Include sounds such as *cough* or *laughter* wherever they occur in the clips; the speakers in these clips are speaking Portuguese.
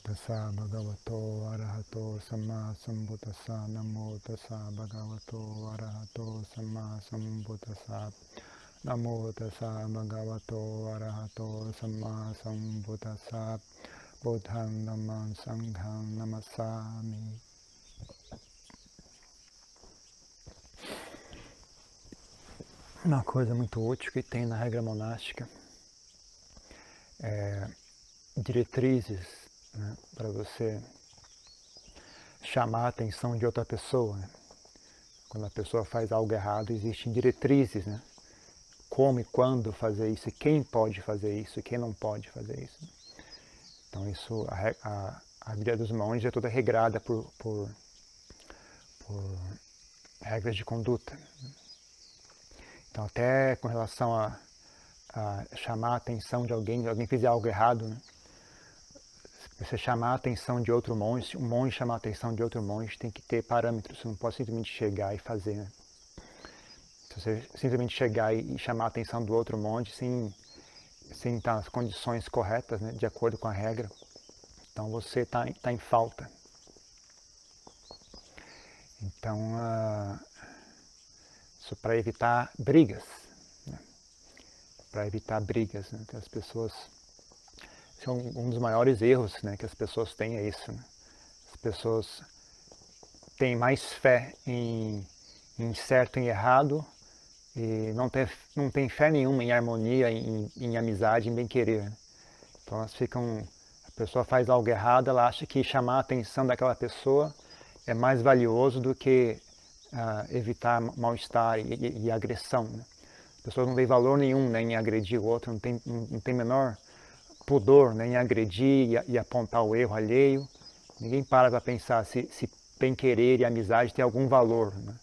tassa bhagavato arahato samma sambuddhassa namo tassa bhagavato arahato samma sambuddhassa namo tassa bhagavato arahato samma sambuddhassa buddham dhammam sangham namassami. Uma coisa muito útil que tem na regra monástica é diretrizes né, para você chamar a atenção de outra pessoa. Né? Quando a pessoa faz algo errado, existem diretrizes, né? Como e quando fazer isso, e quem pode fazer isso, e quem não pode fazer isso. Né? Então isso, a, a, a, vida dos monges é toda regrada por, por, por regras de conduta. Né? Então até com relação a, a chamar a atenção de alguém, alguém fizer algo errado, né? Você chamar a atenção de outro monge, um monge chamar a atenção de outro monge, tem que ter parâmetros, você não pode simplesmente chegar e fazer. Né? Se você simplesmente chegar e chamar a atenção do outro monge sem, sem estar nas condições corretas, né, de acordo com a regra, então você está tá em falta. Então, uh, isso para evitar brigas, né? para evitar brigas, né? que as pessoas são um dos maiores erros né, que as pessoas têm é isso. Né? As pessoas têm mais fé em, em certo e errado e não tem, não tem fé nenhuma em harmonia, em, em amizade, em bem-querer. Né? Então elas ficam, a pessoa faz algo errado, ela acha que chamar a atenção daquela pessoa é mais valioso do que uh, evitar mal-estar e, e, e, agressão. Né? As pessoas não veem valor nenhum né, em agredir o outro, não tem, não, não tem menor pudor né, em agredir e, apontar o erro alheio. Ninguém para para pensar se, se bem-querer e amizade tem algum valor. Né?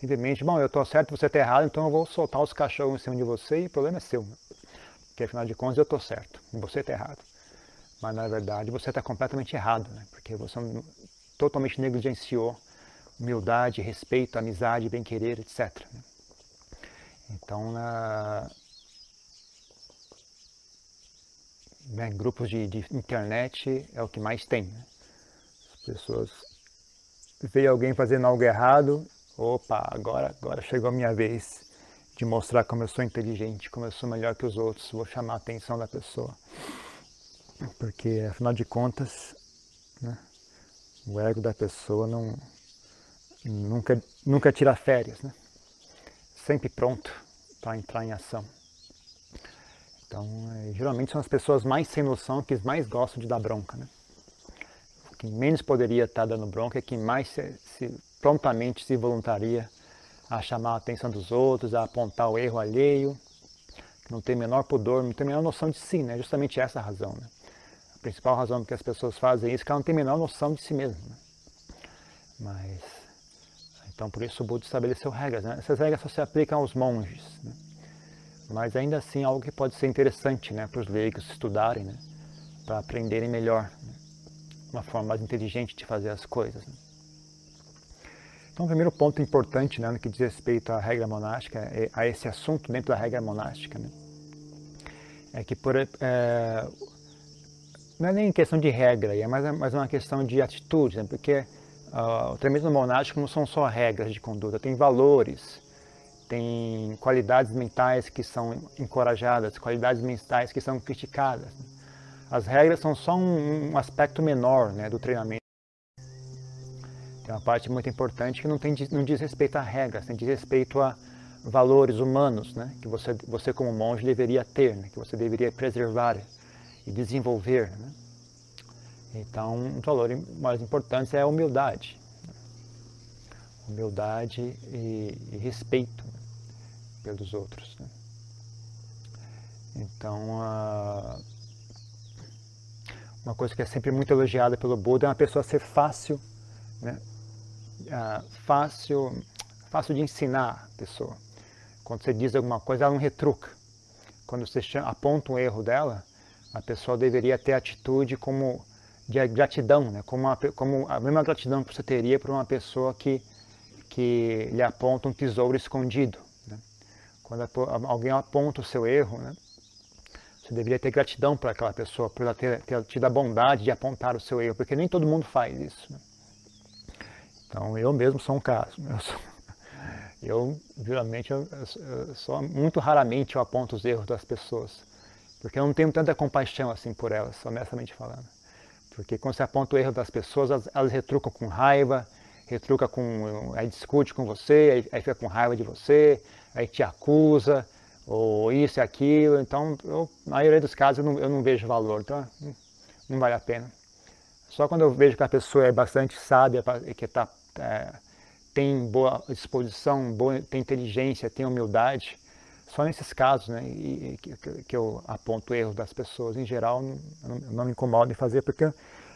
Simplesmente, bom, eu estou certo, você está errado, então eu vou soltar os cachorros em cima de você e o problema é seu. Né? Porque afinal de contas eu estou certo você está errado. Mas na verdade você está completamente errado, né? porque você totalmente negligenciou humildade, respeito, amizade, bem-querer, etc. Né? Então, na, né, grupos de, de, internet é o que mais tem. Né? As pessoas veem alguém fazendo algo errado, opa, agora, agora chegou a minha vez de mostrar como eu sou inteligente, como eu sou melhor que os outros, vou chamar a atenção da pessoa. Porque, afinal de contas, né, o ego da pessoa não, nunca, nunca tira férias, né? sempre pronto para entrar em ação. Então, é, geralmente são as pessoas mais sem noção que mais gostam de dar bronca. Né? Quem menos poderia estar dando bronca é quem mais se, se, prontamente se voluntaria a chamar a atenção dos outros, a apontar o erro alheio, que não tem menor pudor, não tem menor noção de si, né? justamente essa a razão. Né? A principal razão que as pessoas fazem isso é que elas não têm menor noção de si mesmas. Né? Mas, então por isso o Buda estabeleceu regras. Né? Essas regras só se aplicam aos monges. Né? Mas ainda assim algo que pode ser interessante né, para os leigos estudarem, né, para aprenderem melhor, né, uma forma mais inteligente de fazer as coisas. Né. Então, o primeiro ponto importante né, no que diz respeito à regra monástica, é, a esse assunto dentro da regra monástica, né, é que por, é, não é nem questão de regra, é mais, mais uma questão de atitude, né, porque uh, o treinamento monástico não são só regras de conduta, tem valores, tem qualidades mentais que são encorajadas, qualidades mentais que são criticadas. As regras são só um, um aspecto menor né, do treinamento. Tem uma parte muito importante que não, tem, não diz respeito a regras, tem diz respeito a valores humanos né, que você, você como monge deveria ter, né, que você deveria preservar e desenvolver. Né. Então, um valor mais importante é a humildade. Humildade e, e respeito pelos outros. Né? Então, uma coisa que é sempre muito elogiada pelo Buda é uma pessoa ser fácil, né? fácil, fácil de ensinar a pessoa. Quando você diz alguma coisa, ela não retruca. Quando você aponta um erro dela, a pessoa deveria ter atitude como de gratidão, né? como, como a mesma gratidão que você teria para uma pessoa que, que lhe aponta um tesouro escondido. Quando alguém aponta o seu erro, né? Você deveria ter gratidão para aquela pessoa, por ela ter, ter, tido a bondade de apontar o seu erro, porque nem todo mundo faz isso. Né? Então, eu mesmo sou um caso. Eu, sou, *laughs* eu geralmente, eu, eu, só muito raramente eu aponto os erros das pessoas, porque eu não tenho tanta compaixão assim por elas, honestamente falando. Porque quando você aponta o erro das pessoas, elas, elas retrucam com raiva, retruca com, aí discute com você, aí, aí, fica com raiva de você, aí te acusa, ou isso e aquilo. Então, eu, na maioria dos casos, eu não, eu não vejo valor, então não vale a pena. Só quando eu vejo que a pessoa é bastante sábia, que tá, é, tem boa disposição, boa, tem inteligência, tem humildade, só nesses casos né, e, que, que, eu aponto erros das pessoas. Em geral, não, não, não me incomodo em fazer, porque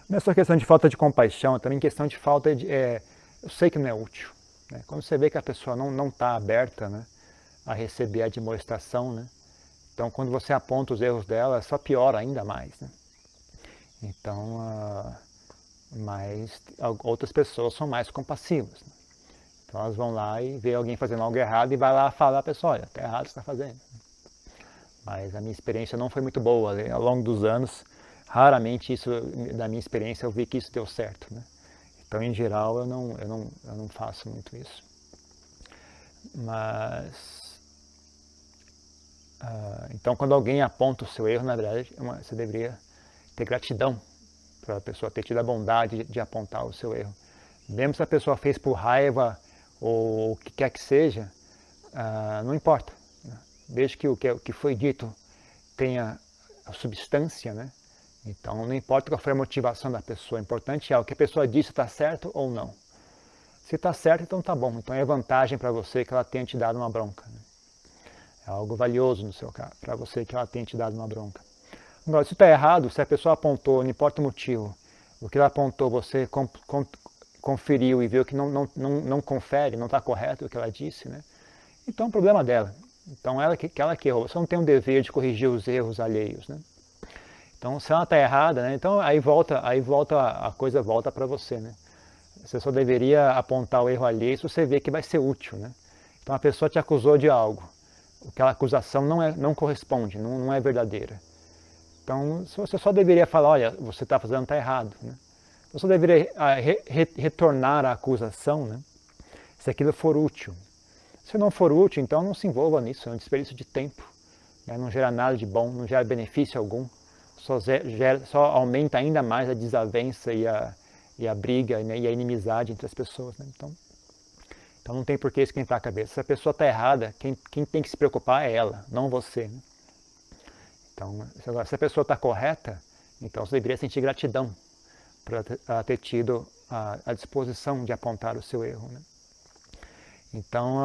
não é só questão de falta de compaixão, é também questão de falta de. É, eu sei que não é útil. Né? Quando você vê que a pessoa não está aberta né, a receber a demonstração, né? então quando você aponta os erros dela, só piora ainda mais. Né? Então, uh, mas outras pessoas são mais compassivas. Né? Então elas vão lá e vê alguém fazendo algo errado e vai lá falar a pessoa, olha, está errado o que está fazendo. Mas a minha experiência não foi muito boa. Né? Ao longo dos anos, raramente isso, da minha experiência, eu vi que isso deu certo. Né? Então, em geral, eu não, eu, não, eu não faço muito isso. Mas, uh, então, quando alguém aponta o seu erro, na verdade, é uma, você deveria ter gratidão para a pessoa ter tido a bondade de, de apontar o seu erro. Mesmo se a pessoa fez por raiva ou o que quer que seja, uh, não importa. Né? Desde que o que, o que foi dito tenha a substância, né? Então, não importa qual foi a motivação da pessoa, o importante é o que a pessoa disse está certo ou não. Se está certo, então está bom. Então é vantagem para você que ela tenha te dado uma bronca. Né? É algo valioso no seu caso, para você que ela tenha te dado uma bronca. Agora, se está errado, se a pessoa apontou, não importa o motivo, o que ela apontou, você com, com, conferiu e viu que não, não, não, não confere, não está correto o que ela disse, né? então é um problema dela. Então ela que, ela que errou. Você não tem um dever de corrigir os erros alheios. Né? Então, se ela está errada, né? então aí volta, aí volta a coisa volta para você, né? Você só deveria apontar o erro alheio se você vê que vai ser útil, né? Então a pessoa te acusou de algo, aquela acusação não é, não corresponde, não, não é verdadeira. Então você só deveria falar, olha, você está fazendo está errado, né? Você deveria ah, re, re, retornar a acusação, né? Se aquilo for útil. Se não for útil, então não se envolva nisso, é um desperdício de tempo. Né? Não gera nada de bom, não gera benefício algum só, gera, só aumenta ainda mais a desavença e a, e a briga né, e a inimizade entre as pessoas. Né? Então, então não tem por que esquentar a cabeça. Se a pessoa está errada, quem, quem tem que se preocupar é ela, não você. Né? Então, se a pessoa está correta, então você deveria sentir gratidão por ter tido a, a disposição de apontar o seu erro. Né? Então,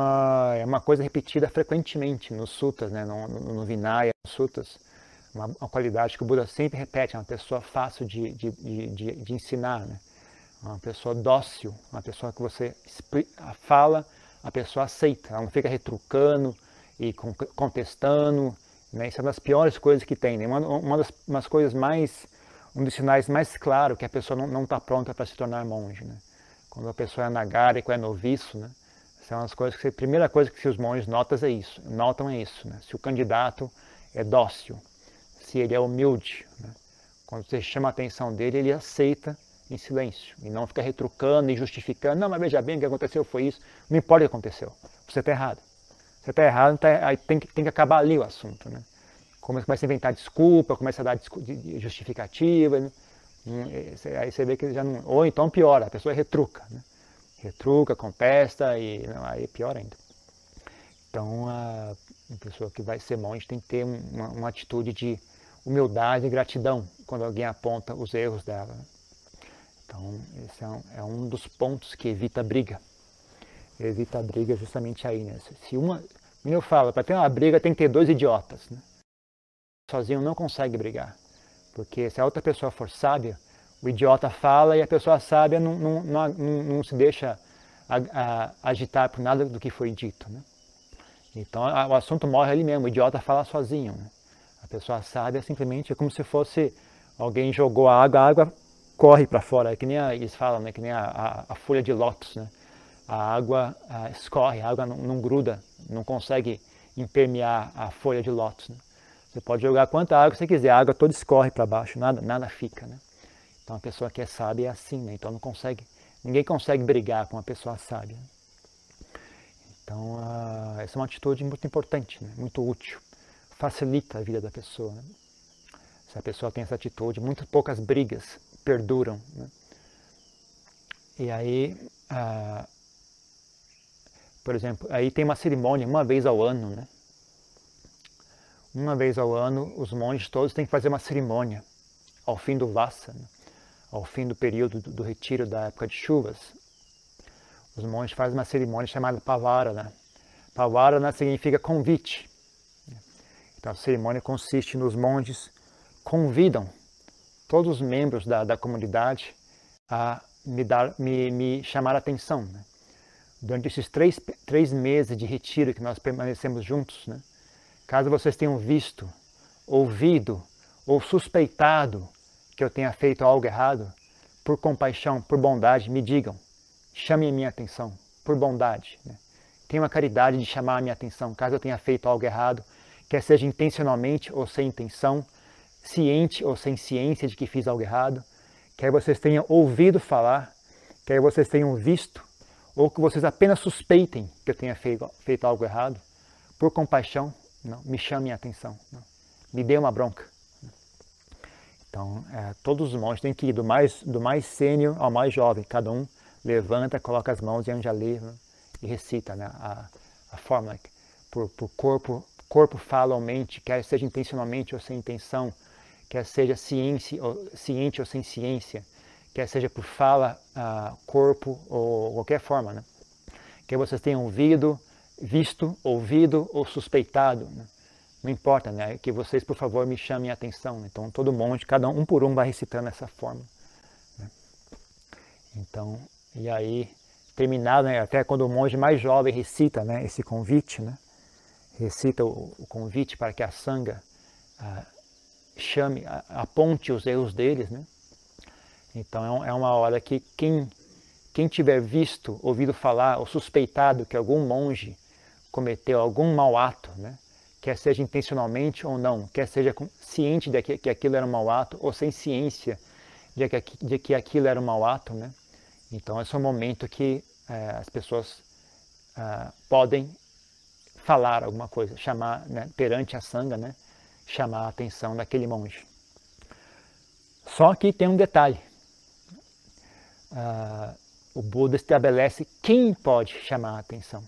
é uma coisa repetida frequentemente nos sutas, né? no, no, no Vinaya, nos uma, uma, qualidade que o Buda sempre repete, é uma pessoa fácil de, de, de, de ensinar, né? Uma pessoa dócil, uma pessoa que você fala, a pessoa aceita, ela não fica retrucando e contestando, né? isso é uma das piores coisas que tem, né? uma, uma das umas coisas mais, um dos sinais mais claros que a pessoa não está pronta para se tornar monge. Né? Quando a pessoa é nagárico, é noviço, né? são as coisas que, a primeira coisa que os monges notam é isso, notam é isso, né? se o candidato é dócil, se ele é humilde. Né? Quando você chama a atenção dele, ele aceita em silêncio e não fica retrucando e justificando. Não, mas veja bem, o que aconteceu foi isso. Não importa o que aconteceu, você está errado. Você está errado, tá, aí tem que, tem que acabar ali o assunto. Né? Começa a inventar desculpa, começa a dar justificativa. Né? Hum, aí você vê que já não. Ou então piora, a pessoa retruca. Né? Retruca, contesta e não, aí é pior ainda. Então, a, pessoa que vai ser monge tem que ter uma, uma atitude de humildade e gratidão quando alguém aponta os erros dela. Então, esse é um, é um dos pontos que evita briga. Evita a briga justamente aí, né? Se uma, eu falo, para ter uma briga tem que ter dois idiotas, né? Sozinho não consegue brigar, porque se a outra pessoa for sábia, o idiota fala e a pessoa sábia não, não, não, não se deixa a, a, agitar por nada do que foi dito, né? Então o assunto morre ali mesmo, o idiota fala sozinho. Né? A pessoa sábia simplesmente é como se fosse alguém jogou a água, a água corre para fora, é que nem a, eles falam, né? que nem a, a, a folha de lótus. Né? A água a, escorre, a água não, não, gruda, não consegue impermear a folha de lótus. Né? Você pode jogar quanta água você quiser, a água toda escorre para baixo, nada, nada fica, né? Então a pessoa que é sábia é assim, né? Então não consegue, ninguém consegue brigar com uma pessoa sábia. Então essa é uma atitude muito importante, né? muito útil, facilita a vida da pessoa. Né? Se a pessoa tem essa atitude, muito poucas brigas perduram. Né? E aí, uh, por exemplo, aí tem uma cerimônia uma vez ao ano, né? Uma vez ao ano, os monges todos têm que fazer uma cerimônia ao fim do Vassa, né? ao fim do período do, do, retiro da época de chuvas. Os monges fazem uma cerimônia chamada Pavarana. Pavarana significa convite. Então a cerimônia consiste nos monges convidam todos os membros da, da comunidade a me, dar, me, me chamar a atenção. Né? Durante esses três, três meses de retiro que nós permanecemos juntos, né? Caso vocês tenham visto, ouvido ou suspeitado que eu tenha feito algo errado, por compaixão, por bondade, me digam. Chamem a minha atenção, por bondade. Né? Tenham a caridade de chamar a minha atenção, caso eu tenha feito algo errado, quer seja intencionalmente ou sem intenção, ciente ou sem ciência de que fiz algo errado, quer vocês tenham ouvido falar, quer vocês tenham visto, ou que vocês apenas suspeitem que eu tenha feito, feito algo errado, por compaixão, não, me chame a atenção, não, me dê uma bronca. Então, é, todos os monges têm que ir do mais, do mais sênior ao mais jovem, cada um levanta, coloca as mãos em Anjali e recita né, a, a fórmula. Por, por corpo, corpo, fala ou mente, quer seja intencionalmente ou sem intenção, quer seja ciência, ou, ciente ou sem ciência, quer seja por fala, uh, corpo ou qualquer forma. Né? Que vocês tenham ouvido, visto, ouvido ou suspeitado. Né? Não importa, né? Que vocês, por favor, me chamem a atenção. Então, todo monte, cada um, um por um, vai recitando essa forma. Né? Então, e aí, terminado, né? até quando o monge mais jovem recita né? esse convite, né? recita o, o convite para que a sanga ah, chame, aponte os erros deles, né? Então é, é uma hora que quem, quem tiver visto, ouvido falar ou suspeitado que algum monge cometeu algum mau ato, né? quer seja intencionalmente ou não, quer seja ciente de que, aquilo era um mau ato ou sem ciência de que, de que aquilo era um mau ato, né? Então esse é o momento que é, as pessoas é, podem falar alguma coisa, chamar né, perante a sanga, né? Chamar a atenção daquele monge. Só que tem um detalhe. Uh, o Buda estabelece quem pode chamar a atenção.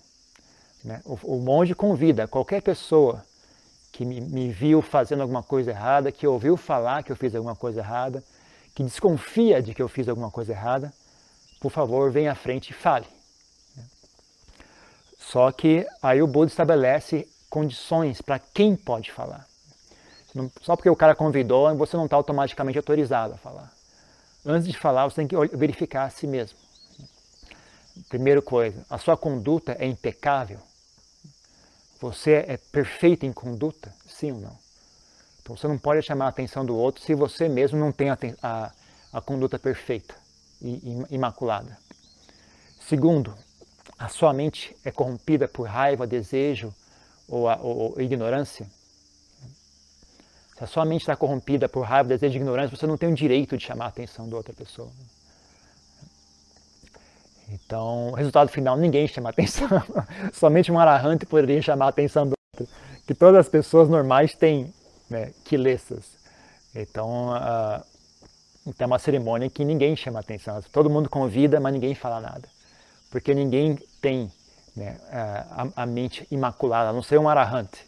Né? O, o, monge convida qualquer pessoa que me, me, viu fazendo alguma coisa errada, que ouviu falar que eu fiz alguma coisa errada, que desconfia de que eu fiz alguma coisa errada, por favor, venha à frente e fale. Né? Só que aí o Buda estabelece condições para quem pode falar. Só porque o cara convidou, você não está automaticamente autorizado a falar. Antes de falar, você tem que verificar a si mesmo. Primeira coisa, a sua conduta é impecável? Você é perfeito em conduta? Sim ou não? Então você não pode chamar a atenção do outro se você mesmo não tem a, a, a conduta perfeita e imaculada. Segundo, a sua mente é corrompida por raiva, desejo ou, a, ou, ou ignorância? Se a sua mente está corrompida por raiva, desejo de ignorância, você não tem o direito de chamar a atenção da outra pessoa. Então, resultado final, ninguém chama atenção. *laughs* Somente um arahante poderia chamar a atenção do outro. Que todas as pessoas normais têm né, quilessas. Então, uh, então, é uma cerimônia que ninguém chama atenção. Todo mundo convida, mas ninguém fala nada. Porque ninguém tem né, a, a, mente imaculada, a não ser um arahante.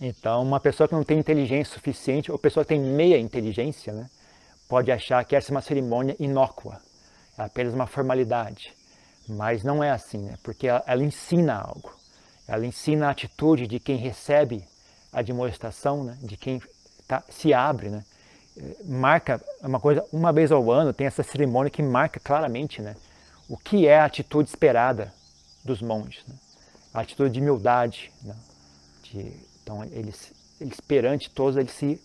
Então, uma pessoa que não tem inteligência suficiente, ou pessoa que tem meia inteligência, né, pode achar que essa é uma cerimônia inócua, é apenas uma formalidade. Mas não é assim, né, porque ela, ela ensina algo. Ela ensina a atitude de quem recebe a demonstração, né, de quem tá, se abre, né, marca uma coisa, uma vez ao ano tem essa cerimônia que marca claramente né, o que é a atitude esperada dos monges. Né, a atitude de humildade, né, de então, eles, eles perante todos, ele se,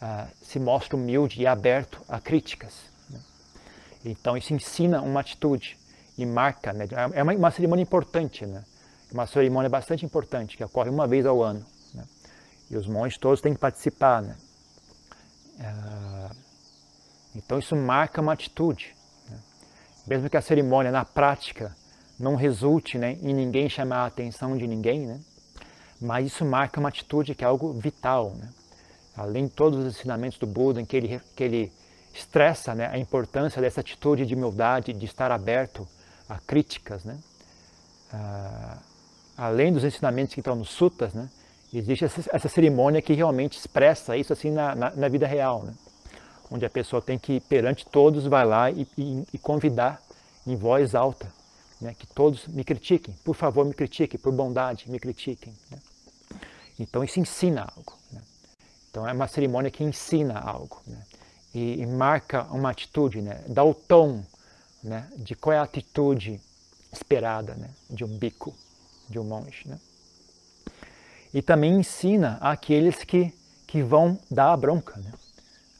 uh, se mostra humilde e aberto a críticas. Né? Então, isso ensina uma atitude e marca, né? é uma, uma cerimônia importante, né? uma cerimônia bastante importante, que ocorre uma vez ao ano. Né? E os monges todos têm que participar. Né? Ah, então isso marca uma atitude. Né? Mesmo que a cerimônia na prática não resulte né, em ninguém chamar a atenção de ninguém, né? Mas isso marca uma atitude que é algo vital. Né? Além de todos os ensinamentos do Buda, em que ele, que ele estressa né, a importância dessa atitude de humildade, de estar aberto a críticas. Né? Ah, além dos ensinamentos que estão nos sutas, né, existe essa, essa, cerimônia que realmente expressa isso assim na, na, na, vida real, né? onde a pessoa tem que, perante todos, vai lá e, e, e convidar em voz alta né, que todos me critiquem, por favor me critiquem, por bondade me critiquem. Né? Então isso ensina algo. Né? Então é uma cerimônia que ensina algo né? e, e, marca uma atitude, né? dá o tom né? de qual é a atitude esperada de um bico, de um monge. E também ensina aqueles que, que vão dar a bronca.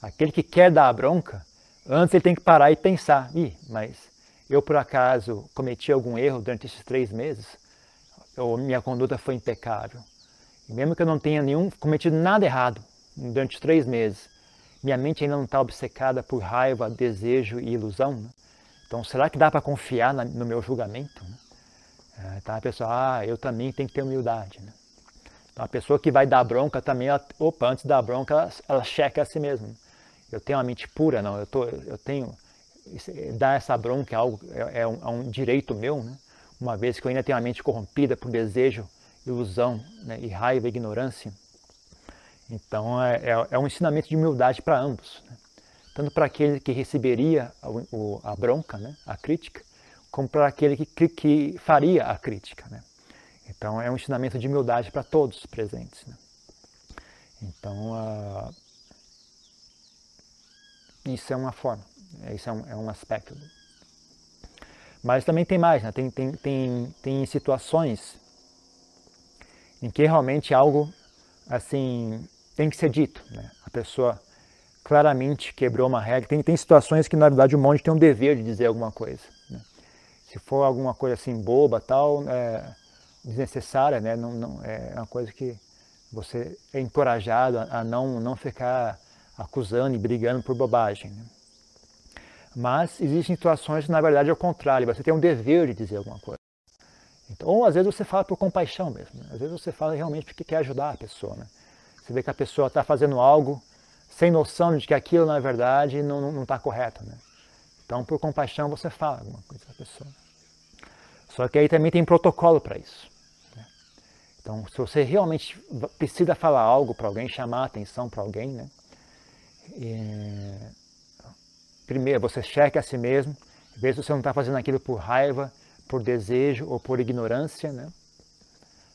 Aquele que quer dar a bronca, antes ele tem que parar e pensar, Ih, mas eu por acaso cometi algum erro durante esses três meses, ou minha conduta foi impecável, e mesmo que eu não tenha nenhum cometido nada errado durante os três meses, minha mente ainda não está obcecada por raiva, desejo e ilusão. Né? Então, será que dá para confiar na, no meu julgamento? Né? É, tá, a pessoa, ah, eu também tenho que ter humildade. Né? Então, a pessoa que vai dar bronca também, ela, opa, antes da bronca, ela, ela checa a si mesma. Eu tenho uma mente pura, não, eu, tô, eu tenho dar essa bronca é algo é, é, um, é um, direito meu, né? uma vez que eu ainda tenho a mente corrompida por desejo, ilusão né? e raiva ignorância. Então é, é, é um ensinamento de humildade para ambos, né? tanto para aquele que receberia a, o, a bronca, né? a crítica, como para aquele que, que, que, faria a crítica. Né? Então é um ensinamento de humildade para todos os presentes. Né? Então uh, isso é uma forma. Isso é um, é um aspecto. Mas também tem mais, né? tem, tem, tem, tem situações em que realmente algo assim tem que ser dito. Né? A pessoa claramente quebrou uma regra. Tem, tem situações que na verdade o monge tem um dever de dizer alguma coisa. Né? Se for alguma coisa assim boba, tal, é, desnecessária, né? não, não, é uma coisa que você é encorajado a, a não, não ficar acusando e brigando por bobagem. Né? Mas existem situações na verdade, é o contrário. Você tem um dever de dizer alguma coisa. Então, ou às vezes você fala por compaixão mesmo. Né? Às vezes você fala realmente porque quer ajudar a pessoa. Né? Você vê que a pessoa está fazendo algo sem noção de que aquilo, na verdade, não está correto. Né? Então, por compaixão, você fala alguma coisa a pessoa. Só que aí também tem protocolo para isso. Né? Então, se você realmente precisa falar algo para alguém, chamar a atenção para alguém, né? E primeiro, você cheque a si mesmo, vê se você não está fazendo aquilo por raiva, por desejo ou por ignorância, né?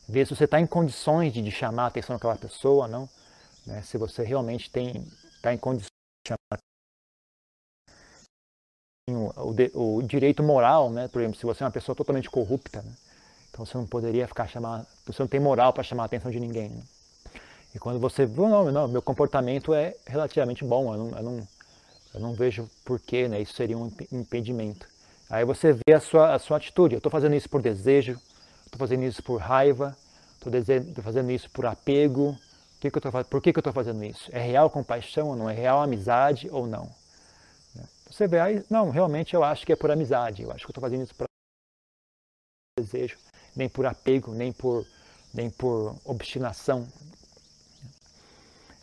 Vê se você está em condições de, de, chamar a atenção daquela pessoa, não? Né? Se você realmente tem está em condições de chamar o, o, direito moral, né? Por exemplo, se você é uma pessoa totalmente corrupta, né? então você não poderia ficar chamando, você não tem moral para chamar a atenção de ninguém. Né? E quando você, não, não, meu comportamento é relativamente bom, eu não, eu não eu não vejo porquê, né? Isso seria um impedimento. Aí você vê a sua, a sua atitude. Eu estou fazendo isso por desejo, estou fazendo isso por raiva, estou fazendo isso por apego. Que que tô, por que, que eu estou fazendo isso? É real compaixão ou não? É real amizade ou não? Né? Você vê aí, não, realmente eu acho que é por amizade. Eu acho que eu estou fazendo isso por desejo, nem por apego, nem por, nem por obstinação.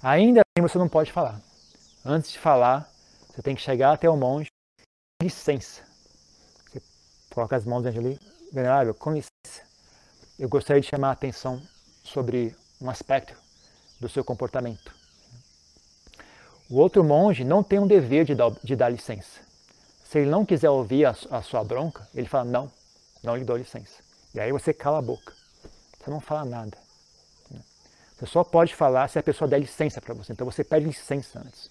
Ainda assim você não pode falar. Antes de falar, você tem que chegar até o monge, licença. Você coloca as mãos ali, venerável, com licença. Eu gostaria de chamar a atenção sobre um aspecto do seu comportamento. O outro monge não tem um dever de dar, de dar licença. Se ele não quiser ouvir a, a sua bronca, ele fala, não, não lhe dou licença. E aí você cala a boca. Você não fala nada. Você só pode falar se a pessoa der licença para você. Então você pede licença antes.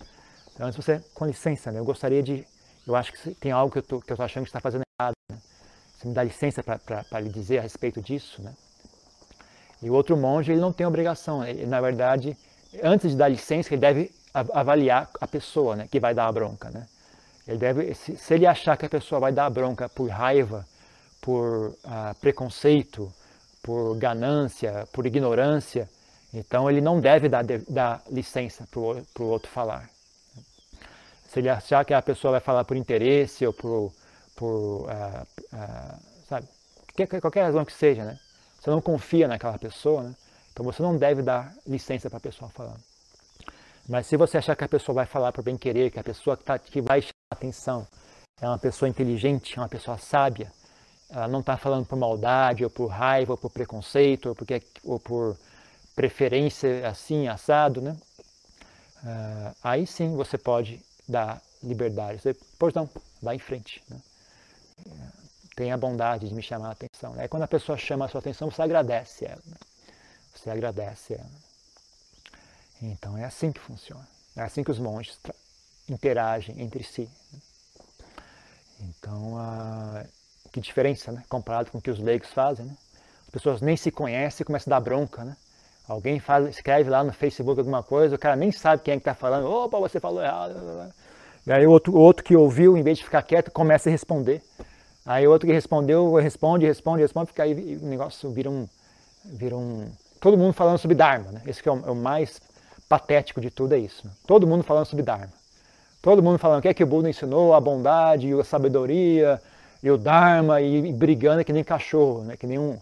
Então, antes você, com licença, né, eu gostaria de, eu acho que tem algo que eu tô achando que está fazendo errado. Né? Você me dá licença para lhe dizer a respeito disso, né? E o outro monge, ele não tem obrigação. Ele, na verdade, antes de dar licença, ele deve avaliar a pessoa, né, que vai dar a bronca, né? Ele deve, se, se ele achar que a pessoa vai dar a bronca por raiva, por uh, preconceito, por ganância, por ignorância, Então ele não deve dar, dar licença para o outro falar. Se ele achar que a pessoa vai falar por interesse ou por, por uh, uh, sabe, qualquer, qualquer razão que seja, né? Você não confia naquela pessoa, né? Então você não deve dar licença para a pessoa falar. Mas se você achar que a pessoa vai falar por bem querer, que a pessoa que, tá, que vai chamar atenção é uma pessoa inteligente, é uma pessoa sábia, ela não está falando por maldade, ou por raiva, ou por preconceito, ou, porque, ou por preferência assim, assado, né? Uh, aí sim você pode dar liberdade. Você, pois não, vá em frente. Né? Tenha a bondade de me chamar a atenção. Aí quando a pessoa chama a sua atenção, você agradece ela. Né? Você agradece ela. Então é assim que funciona. É assim que os monges interagem entre si. Né? Então, que diferença, né? Comparado com o que os leigos fazem, né? As pessoas nem se conhecem e começam a dar bronca, né? Alguém faz, escreve lá no Facebook alguma coisa, o cara nem sabe quem é que está falando. Opa, você falou errado. E aí o outro, outro que ouviu, em vez de ficar quieto, começa a responder. Aí o outro que respondeu, responde, responde, responde, porque aí o negócio vira um... Vira um todo mundo falando sobre Dharma, né? Esse que é o, é o mais patético de tudo, é isso. Né? Todo mundo falando sobre Dharma. Todo mundo falando o que é que o Buda ensinou, a bondade, a sabedoria, e o Dharma, e, e brigando que nem cachorro, né? que nem um,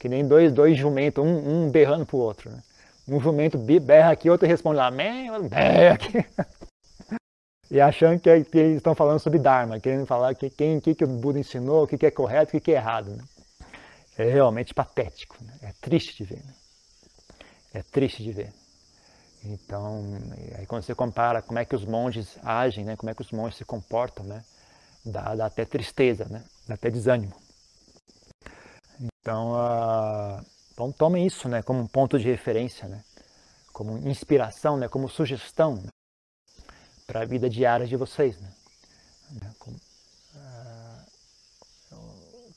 que nem dois, dois jumentos, um, um berrando pro outro. Né? Um jumento berra aqui, outro responde lá, berra aqui. *laughs* e achando que, que, eles estão falando sobre Dharma, querendo falar que quem que, que o Buda ensinou, o que, que é correto, o que, que é errado. Né? É realmente patético, né? é triste de ver. Né? É triste de ver. Então, aí quando você compara como é que os monges agem, né, como é que os monges se comportam, né, dá, dá até tristeza, né, dá até desânimo. Então, uh, então tomem isso né, como um ponto de referência, né, como inspiração, né, como sugestão né, para a vida diária de vocês. Né. Como, uh,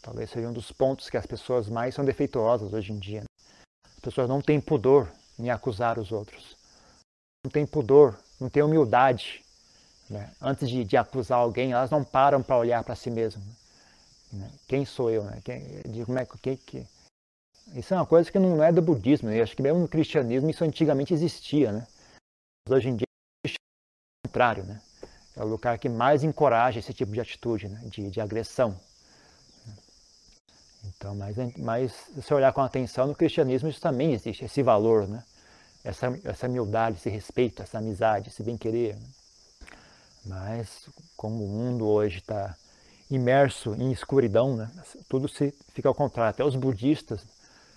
talvez seja um dos pontos que as pessoas mais são defeituosas hoje em dia. Né. As pessoas não têm pudor em acusar os outros. Não têm pudor, não têm humildade. Né. Antes de, de acusar alguém, elas não param para olhar para si mesmas. Né? Quem sou eu? Né? Quem, de como é que, que isso é uma coisa que não é do budismo. Né? Eu acho que mesmo no cristianismo isso antigamente existia, né? Mas hoje em dia é o contrário, né? É o lugar que mais encoraja esse tipo de atitude, né? de, de agressão. Então, mas, mas se olhar com atenção, no cristianismo isso também existe, esse valor, né? essa, essa humildade, esse respeito, essa amizade, esse bem-querer. Né? Mas como o mundo hoje está imerso em escuridão, né? tudo se fica ao contrário. Até os budistas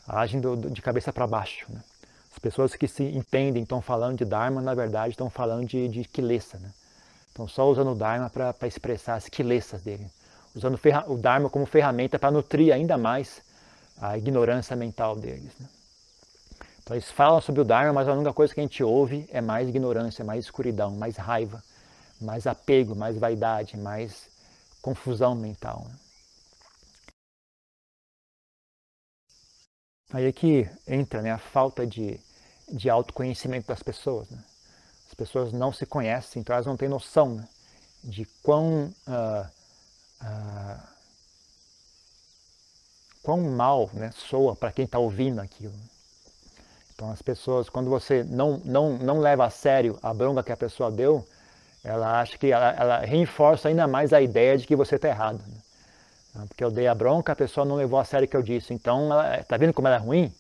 agem do, de cabeça para baixo. Né? As pessoas que se entendem estão falando de Dharma, na verdade estão falando de, de Kilesa. Né? Estão só usando o Dharma para expressar as Kilesas dele. Usando o Dharma como ferramenta para nutrir ainda mais a ignorância mental deles. Né? Então eles falam sobre o Dharma, mas a única coisa que a gente ouve é mais ignorância, mais escuridão, mais raiva, mais apego, mais vaidade, mais confusão mental. Né? Aí é que entra né, a falta de, de autoconhecimento das pessoas. Né? As pessoas não se conhecem, então elas não têm noção né, de quão, uh, uh, quão mal né, soa para quem está ouvindo aquilo. Então as pessoas, quando você não, não, não leva a sério a bronca que a pessoa deu, ela acha que ela, ela reforça ainda mais a ideia de que você está errado. Né? Ah, porque eu dei a bronca, a pessoa não levou a sério o que eu disse. Então, ela, tá vendo como ela é ruim?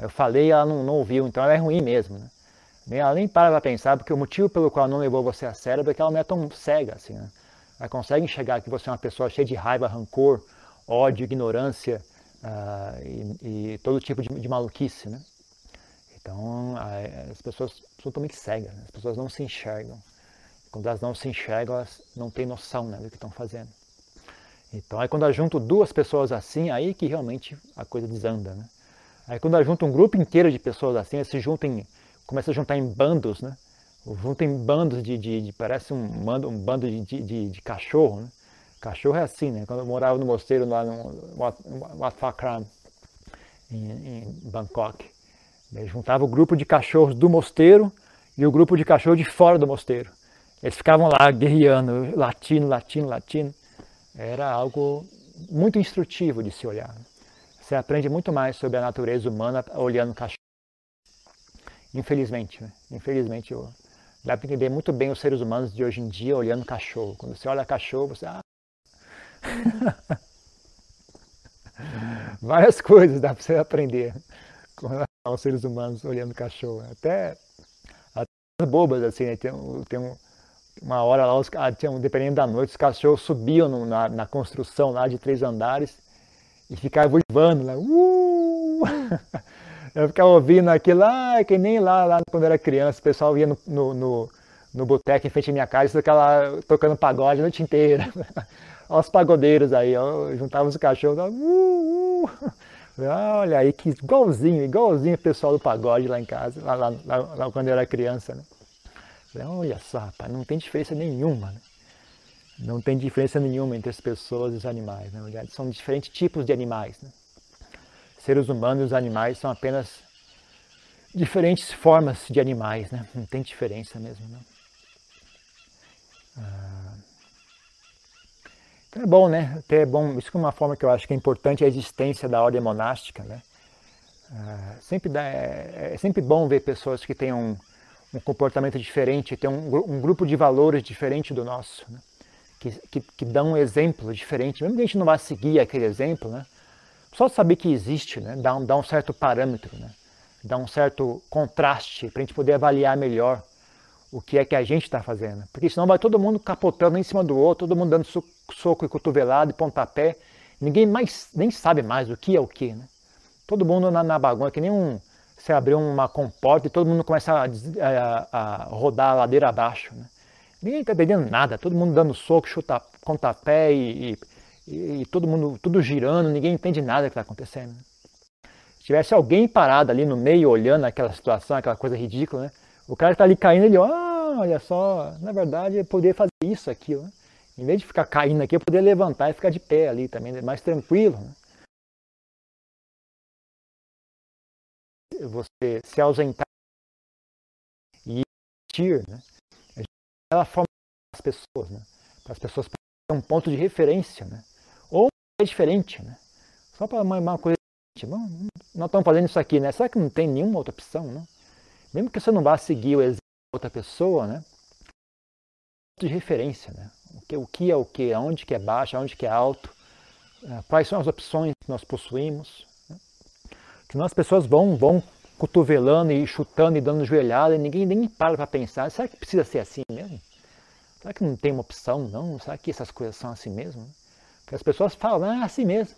Eu falei ela não, não, ouviu, então ela é ruim mesmo. Né? Ela nem para para pensar, porque o motivo pelo qual não levou você a sério é porque ela não é tão cega assim. Né? Ela consegue enxergar que você é uma pessoa cheia de raiva, rancor, ódio, ignorância uh, e, e, todo tipo de, de maluquice. Né? Então, as pessoas são totalmente cegas, né? as pessoas não se enxergam. Quando elas não se enxergam, elas não têm noção né, do que estão fazendo. Então, aí quando eu junto duas pessoas assim, aí que realmente a coisa desanda, né? Aí quando eu junto um grupo inteiro de pessoas assim, eles se juntam, começa a juntar em bandos, né? Juntam em bandos de, de, de parece um, bando, um bando de, de, de, cachorro, né? Cachorro é assim, né? Quando eu morava no mosteiro lá no Wat Phra em, em Bangkok, eu juntava o grupo de cachorros do mosteiro e o grupo de cachorros de fora do mosteiro. Eles ficavam lá guerreando, latindo, latindo, latindo. Era algo muito instrutivo de se olhar. Você aprende muito mais sobre a natureza humana olhando cachorro. Infelizmente, né? Infelizmente, eu, dá para entender muito bem os seres humanos de hoje em dia olhando cachorro. Quando você olha cachorro, você. Ah. *laughs* Várias coisas dá para você aprender com relação aos seres humanos olhando cachorro. Até, até bobas, assim, né? Tem, tem uma hora lá, os, tinha, dependendo da noite, os cachorros subiam no, na, na, construção lá de três andares e ficavam voando lá. Uh! *laughs* Eu ficava ouvindo aquilo lá, que nem lá, lá quando era criança, o pessoal ia no, no, no, no boteco em frente à minha casa e ficava tocando pagode a noite inteira. *laughs* Olha os pagodeiros aí, ó, juntava os cachorros, uh, uh. olha aí que igualzinho, igualzinho o pessoal do pagode lá em casa, lá, lá, lá, lá quando eu era criança. Né? Olha só, rapaz, não tem diferença nenhuma. Né? Não tem diferença nenhuma entre as pessoas e os animais. Na verdade, são diferentes tipos de animais. Né? seres humanos e os animais são apenas diferentes formas de animais, né? Não tem diferença mesmo. Ah, então é bom, né? Até é bom, isso é uma forma que eu acho que é importante a existência da ordem monástica, né? Ah, sempre dá, é, é, sempre bom ver pessoas que têm um, comportamento diferente, têm um, um, grupo de valores diferente do nosso, né? que, que, que dão um exemplo diferente, mesmo que a gente não vá seguir aquele exemplo, né? Só saber que existe, né? dá, um, dá um certo parâmetro, né? dá um certo contraste para a gente poder avaliar melhor o que é que a gente está fazendo. Porque senão vai todo mundo capotando em cima do outro, todo mundo dando soco e cotovelado e pontapé. Ninguém mais nem sabe mais o que é o que. Né? Todo mundo na, na bagunça, que nem um. Você abriu uma comporta e todo mundo começa a, a, a rodar a ladeira abaixo. Né? Ninguém está entendendo nada, todo mundo dando soco, chuta, pontapé e, e e, todo mundo, tudo girando, ninguém entende nada que está acontecendo. Se tivesse alguém parado ali no meio, olhando aquela situação, aquela coisa ridícula, né? o cara está ali caindo, ele, ah, olha só, na verdade eu poderia fazer isso, aquilo. Né? Em vez de ficar caindo aqui, eu poderia levantar e ficar de pé ali também, mais tranquilo. Né? Você se ausentar e ir, né? ela forma as pessoas, né? Para as pessoas terem um ponto de referência, né? é diferente, né? Só para uma, uma coisa Bom, nós estamos fazendo isso aqui, né? Será que não tem nenhuma outra opção, não? Mesmo que você não vá seguir o exemplo de outra pessoa, né? De referência, né? O que, o que é o que, aonde que é baixo, aonde que é alto, é, quais são as opções que nós possuímos. Que nós pessoas vão, vão cotovelando e chutando e dando joelhada e ninguém nem para para pensar, será que precisa ser assim mesmo? Será que não tem uma opção, não? Será que essas coisas são assim mesmo? Que as pessoas falam, ah, é assim mesmo.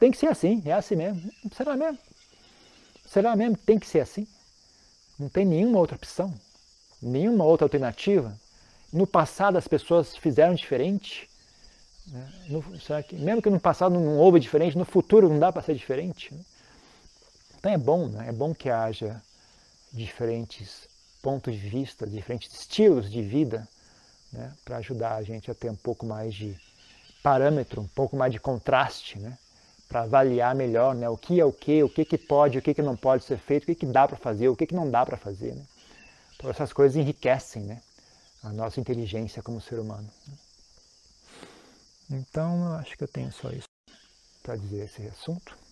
Tem que ser assim, é assim mesmo. Será mesmo? Será mesmo que tem que ser assim? Não tem nenhuma outra opção? Nenhuma outra alternativa? No passado as pessoas fizeram diferente? Né? No, será que, mesmo que no passado não houve diferente, no futuro não dá para ser diferente? Né? Então é bom, né? é bom que haja diferentes pontos de vista, diferentes estilos de vida, né? para ajudar a gente a ter um pouco mais de parâmetro, um pouco mais de contraste, né? para avaliar melhor né? o que é o que, o que, que pode, o que, que não pode ser feito, o que, que dá para fazer, o que, que não dá para fazer. Né? Então essas coisas enriquecem né? a nossa inteligência como ser humano. Então eu acho que eu tenho só isso para dizer esse assunto.